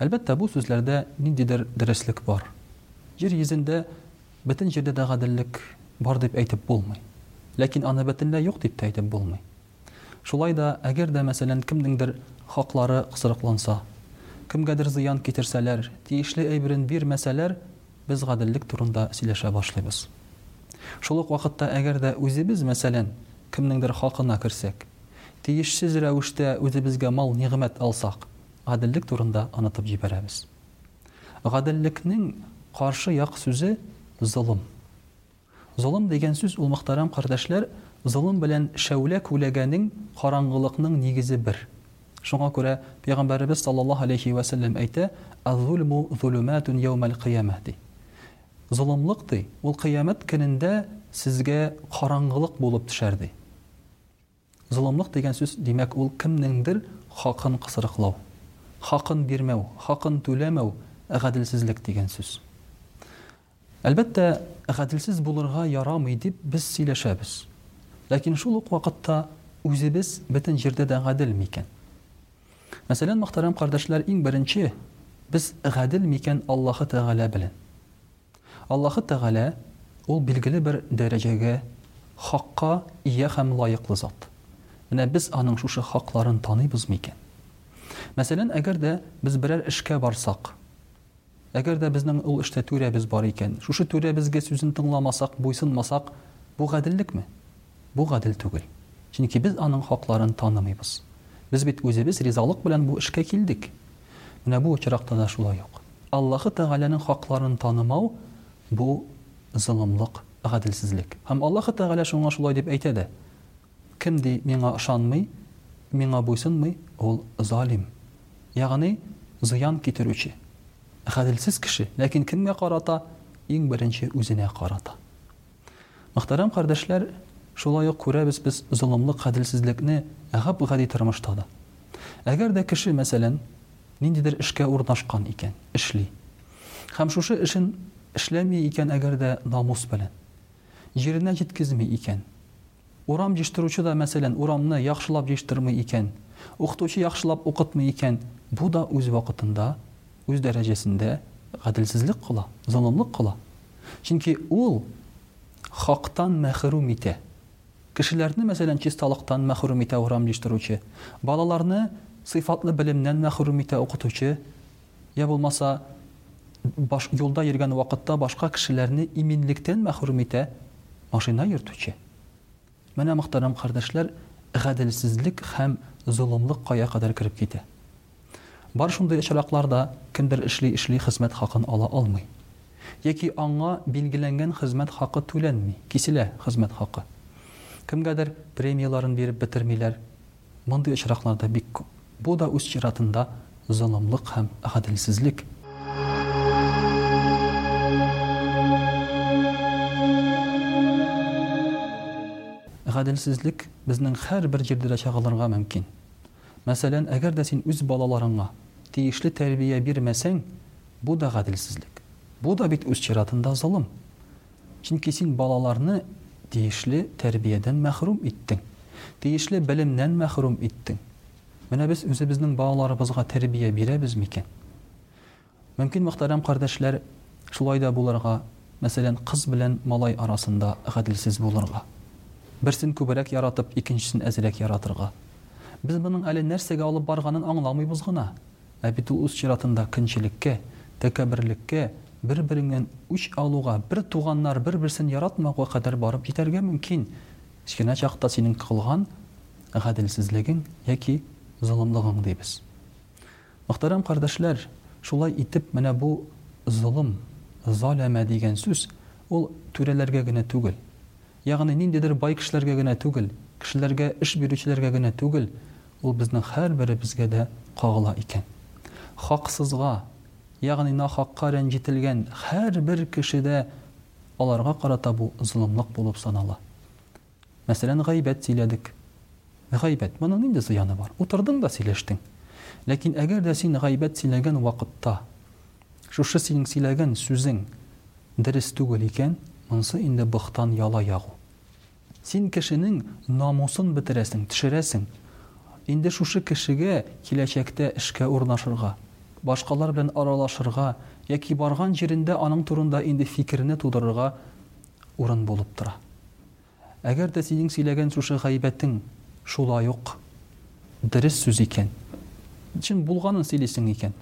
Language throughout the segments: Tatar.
Әлбәттә, бу сүзләрдә ниндидер дөреслек бар. Җир йөзендә бөтен җирдә дә гаделлек бар дип әйтеп булмый. Ләкин аны бөтенләй юк дип тә әйтеп булмый. Шулай да, әгәр дә, мәсәлән, кемнеңдер хаклары кысрыкланса, кемгәдер зыян китерсәләр, тиешле әйберен бирмәсәләр, без гаделлек турында сөйләшә башлыйбыз. Шул ук вакытта, әгәр дә үзебез, мәсәлән, кемнеңдер хакына керсәк, тиешсез рәвештә үзебезгә мал-нигъмәт алсак, Гаделлек турында онытып җибәрәбез. Гаделлекнең каршы як сүзе, золым. Золым дигән сүз ул мөхтәрәм кардәшләр, золым белән шәүлә күләгәнең, караңгылыкның нигезе бер. Шуңа күрә Пәйгамбәребез саллаллаһу алейһи вә сәлләм әйтә, Әз-зулму зулүмәтүн йәүмәл кыямәһ, ди. Золымлык, ди, ул кыямәт көнендә сезгә караңгылык булып төшәр, ди. Золымлык дигән сүз, димәк, ул кемнеңдер хакын кысрыклау, хакын бирмәү, хакын түләмәү, гаделсезлек дигән сүз. Әлбәттә, гаделсез булырга ярамый дип без сөйләшәбез. Ләкин шул ук вакытта үзебез бөтен җирдә дә гадел микән? Мәсәлән, мөхтәрәм кардәшләр, иң беренче, без гадел микән Аллаһы Тәгалә белән? Аллаһы Тәгалә, Ул билгеле бер дәрәҗәгә, хакка, ия һәм лаеклы Зат. Менә без Аның шушы хакларын таныйбыз микән? Мәсәлән, әгәр дә без берәр эшкә барсак, әгәр дә безнең ул эштә түрәбез бар икән, шушы түрәбезгә сүзен тыңламасак, буйсынмасак, бу гаделлекме? Бу гадел түгел. Чөнки без аның хакларын танымыйбыз. Без бит үзебез ризалык белән бу эшкә килдек. Менә бу очракта да шулай ук. Аллаһы Тәгаләнең хакларын танымау, бу, золымлык, гаделсезлек. Һәм Аллаһы Тәгалә шуңа шулай дип әйтә дә, Кем, ди, Миңа ышанмый, Миңа буйсынмый, ул, залим. Ягъни, зыян китерүче. Гаделсез кеше, ләкин кемгә карата? Иң беренче үзенә карата. Мөхтәрәм кардәшләр, шулай ук күрәбез без золымлык, гаделсезлекне гап-гади тормышта да. Әгәр дә кеше, мәсәлән, ниндидер эшкә урнашкан икән, эшли. Һәм шушы эшен эшләми икән, әгәр дә намус белән. Җиренә җиткезми икән. Урам җыештыручы да, мәсәлән, урамны яхшылап җыештырмый икән, укытучы яхшылап укытмый икән, бу да үз вакытында, үз дәрәҗәсендә гаделсезлек кыла, золымлык кыла. Чөнки ул хактан мәхрүм итә. Кешеләрне, мәсәлән, чисталыктан мәхрүм итә урам җыештыручы, балаларны сыйфатлы белемнән мәхрүм итә укытучы, Йә булмаса, баш юлда йөргән вакытта башка кешеләрне иминлектән мәхрүм итә машина йөртүче. Менә, мөхтәрәм кардәшләр, гаделсезлек һәм золымлык кая кадәр кереп китә. Бар шундый очраклар да, кемдер эшли-эшли хезмәт хакын ала алмый. Яки аңа билгеләнгән хезмәт хакы түләнми, киселә хезмәт хакы. Кемгәдер премияләрен биреп бетермиләр. Мондый очраклар да бик күп. Бу да үз чиратында золымлык һәм гаделсезлек. Гаделсезлек безнең һәрбер җирдә дә чагылырга мөмкин. Мәсәлән, әгәр дә син үз балаларыңа тиешле тәрбия бирмәсәң, бу да гаделсезлек. Бу да бит үз чиратында золым. Чөнки син балаларны тиешле тәрбиядән мәхрүм иттең, тиешле белемнән мәхрүм иттең. Менә без үзебезнең балаларыбызга тәрбия бирәбез микән? Мөмкин, мөхтәрәм кардәшләр, шулай да булырга, мәсәлән, кыз белән малай арасында гаделсез булырга. Берсен күбрәк яратып, икенчесен әзрәк яратырга. Без моның әле нәрсәгә алып барганын аңламыйбыз гына. Ә бит ул үз чиратында көнчелеккә, тәкәберлеккә, бер-береңнән үч алуга, бертуганнар бер-берсен яратмауга кадәр барып җитәргә мөмкин. Кечкенә чакта синең кылган гаделсезлегең яки золымлыгың дибез. Мөхтәрәм кардәшләр, шулай итеп менә бу золым, заләмә дигән сүз, ул түрәләргә генә түгел, ягъни ниндидер бай кешеләргә генә түгел, кешеләргә, эш бирүчеләргә генә түгел, Ул безнең һәрберебезгә дә кагыла икән. Хаксызга, ягъни нахакка рәнҗетелгән һәрбер кешедә аларга карата бу золымлык булып санала. Мәсәлән, гайбәт сөйләдек. Гайбәт, моның нинди зыяны бар? Утырдың да сөйләштең. Ләкин әгәр дә син гайбәт сөйләгән вакытта, шушы синең сөйләгән сүзең дөрес түгел икән, монсы инде бохтан яла ягу. Син кешенең намусын бетерәсең, төшерәсең. Инде шушы кешегә киләчәктә эшкә урнашырга, башкалар белән аралашырга яки барган җирендә аның турында инде фикерне тудырырга урын булып тора. Әгәр дә синең сөйләгән шушы гайбәтең шулай ук дөрес сүз икән, чын булганын сөйлисең икән,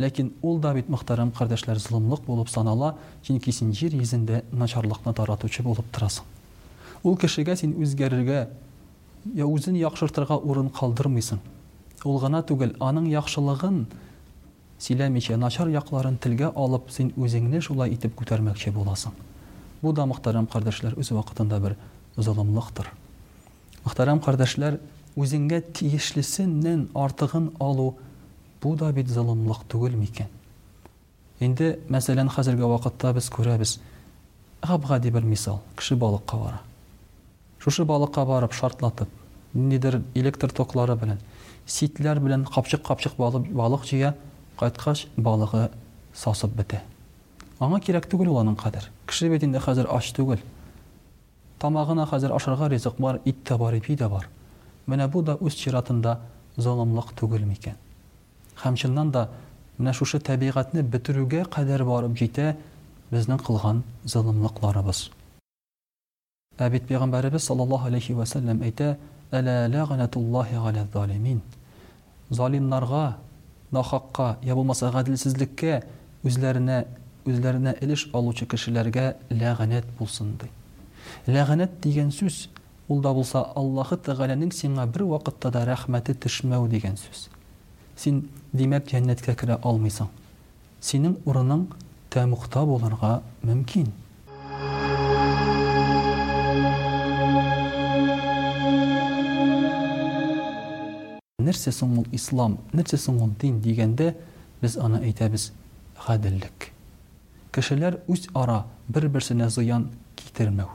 Ләкин ул да бит, мөхтәрәм кардәшләр, золымлык булып санала, чөнки син җир йөзендә начарлыкны таратучы булып торасың. Ул кешегә син үзгәрергә я үзен яхшыртырга урын калдырмыйсың. Ул гына түгел, аның яхшылыгын сөйләмичә, начар якларын телгә алып, син үзеңне шулай итеп күтәрмәкче буласың. Бу да, мөхтәрәм кардәшләр, үз вакытында бер золымлыктыр. Мөхтәрәм кардәшләр, үзеңә тиешлесеннән артыгын алу, Бу да бит золымлык түгел микән? Инде, мәсәлән, хәзерге вакытта без күрәбез, гап-гади бер мисал, кеше балыкка бара. Шушы балыкка барып, шартлатып, ниндидер электр токлары белән, ситләр белән капчык-капчык балык җыя, кайткач, балыгы сасып бетә. Аңа кирәк түгел ул аның кадәр. Кеше бит инде хәзер ач түгел. Тамагына хәзер ашарга ризык бар, ит тә бар, ипи дә бар. Менә бу да үз чиратында золымлык түгел микән? Һәм чыннан да, менә шушы тәбигатьне бетерүгә кадәр барып җитә безнең кылган золымлыкларыбыз. Ә бит пәйгамбәребез саллаллаһу галәйһи вә сәлләм әйтә, Әлә ләгънәтуллаһи галәззалимин, Залимнарга, нахакка, я булмаса гаделсезлеккә үзләренә үзләренә элеш алучы кешеләргә ләгънәт булсын, ди. Ләгънәт дигән сүз, ул да булса Аллаһы Тәгаләнең сиңа бер вакытта да рәхмәте төшмәү дигән сүз. Син, димәк, җәннәткә керә алмыйсың. Синең урының тәмугта булырга мөмкин. Нәрсә соң ул ислам, нәрсә соң ул дин дигәндә, без аны әйтәбез, гаделлек. Кешеләр үзара бер-берсенә зыян китермәү.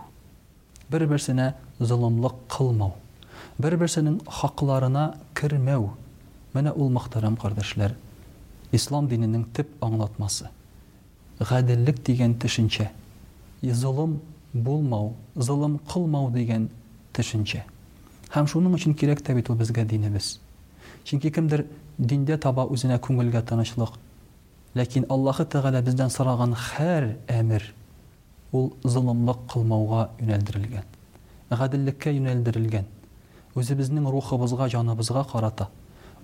Бер-берсенә золымлык кылмау, бер-берсенең хакларына кермәү, менә ул, мөхтәрәм кардәшләр, Ислам диненең төп аңлатмасы. Гаделлек дигән төшенчә, и золым булмау, золым кылмау дигән төшенчә. Һәм шуның өчен кирәк тә бит ул безгә динебез. Чөнки кемдер диндә таба үзенә күңелгә тынычлык. Ләкин Аллаһы Тәгалә бездән сораган һәр әмер, ул золымлык кылмауга юнәлдерелгән, гаделлеккә юнәлдерелгән, үзебезнең рухыбызга, җаныбызга карата,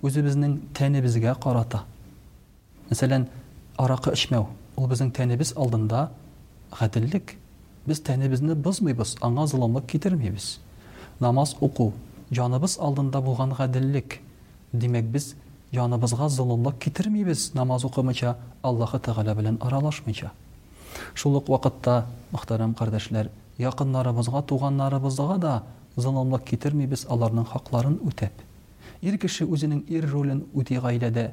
үзебезнең тәнебезгә карата. Мәсәлән, аракы эчмәү, ул безнең тәнебез алдында гаделлек, без тәнебезне бозмыйбыз, аңа золымлык китермибез. Намаз уку, җаныбыз алдында булган гаделлек, димәк, без Җаныбызга золымлык китермибез, намаз укымыйча, Аллаһы Тәгалә белән аралашмыйча. Шул ук вакытта, мөхтәрәм кардәшләр, якыннарыбызга, туганнарыбызга да золымлык китермибез, аларның хакларын үтәп. Ир кеше үзенең ир ролен үти гаиләдә,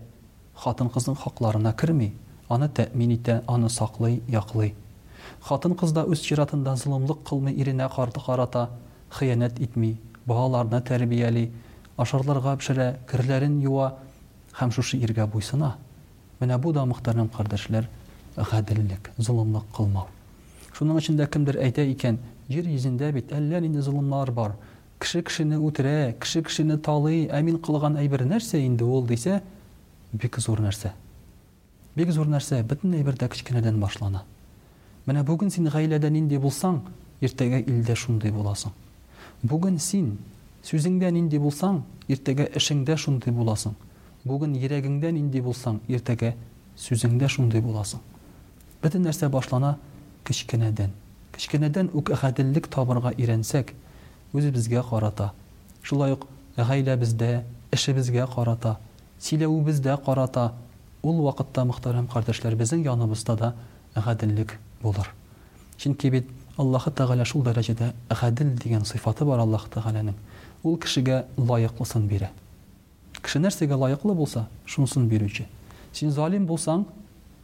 хатын-кызның хакларына керми, аны тәэмин итә, аны саклый, яклый. Хатын-кыз да үз чиратында золымлык кылмый иренә карата, хыянәт итми, балаларны тәрбияли, ашарларга пешерә, керләрен юа һәм шушы иргә буйсына. Менә бу да, мөхтәрәм кардәшләр, гаделлек, золымлык кылмау. Шуның өчен дә кемдер әйтә икән, Җир йөзендә бит әллә нинди золымлар бар. Кеше кешене үтерә, кеше кешене талый, ә мин кылган әйбер нәрсә инде ул, дисә, бик зур нәрсә. Бик зур нәрсә, бөтен әйбер дә кечкенәдән башлана. Менә бүген син гаиләдә нинди булсаң, иртәгә илдә шундый буласың. Бүген син сүзеңдә нинди булсаң, иртәгә эшеңдә шундый буласың. Бүген йөрәгеңдә нинди булсаң, иртәгә сүзеңдә шундый буласың. Бөтен нәрсә башлана кечкенәдән. Кечкенәдән үк гаделлек табырга өйрәнсәк, үзебезгә карата, шулай ук гаиләбездә, эшебезгә карата, Сөйләвебездә карата, ул вакытта, мөхтәрәм кардәшләр, безнең яныбызда да гаделлек булыр. Чөнки бит Аллаһы Тәгалә шул дәрәҗәдә гадел дигән сыйфаты бар Аллаһы Тәгаләнең, Ул кешегә лаеклысын бирә. Кеше нәрсәгә лаеклы булса, шунысын бирүче. Син залим булсаң,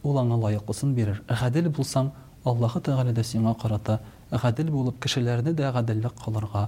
Ул аңа лаеклысын бирер, гадел булсаң, Аллаһы Тәгалә дә сиңа карата гадел булып, кешеләрне дә гаделлек кылырга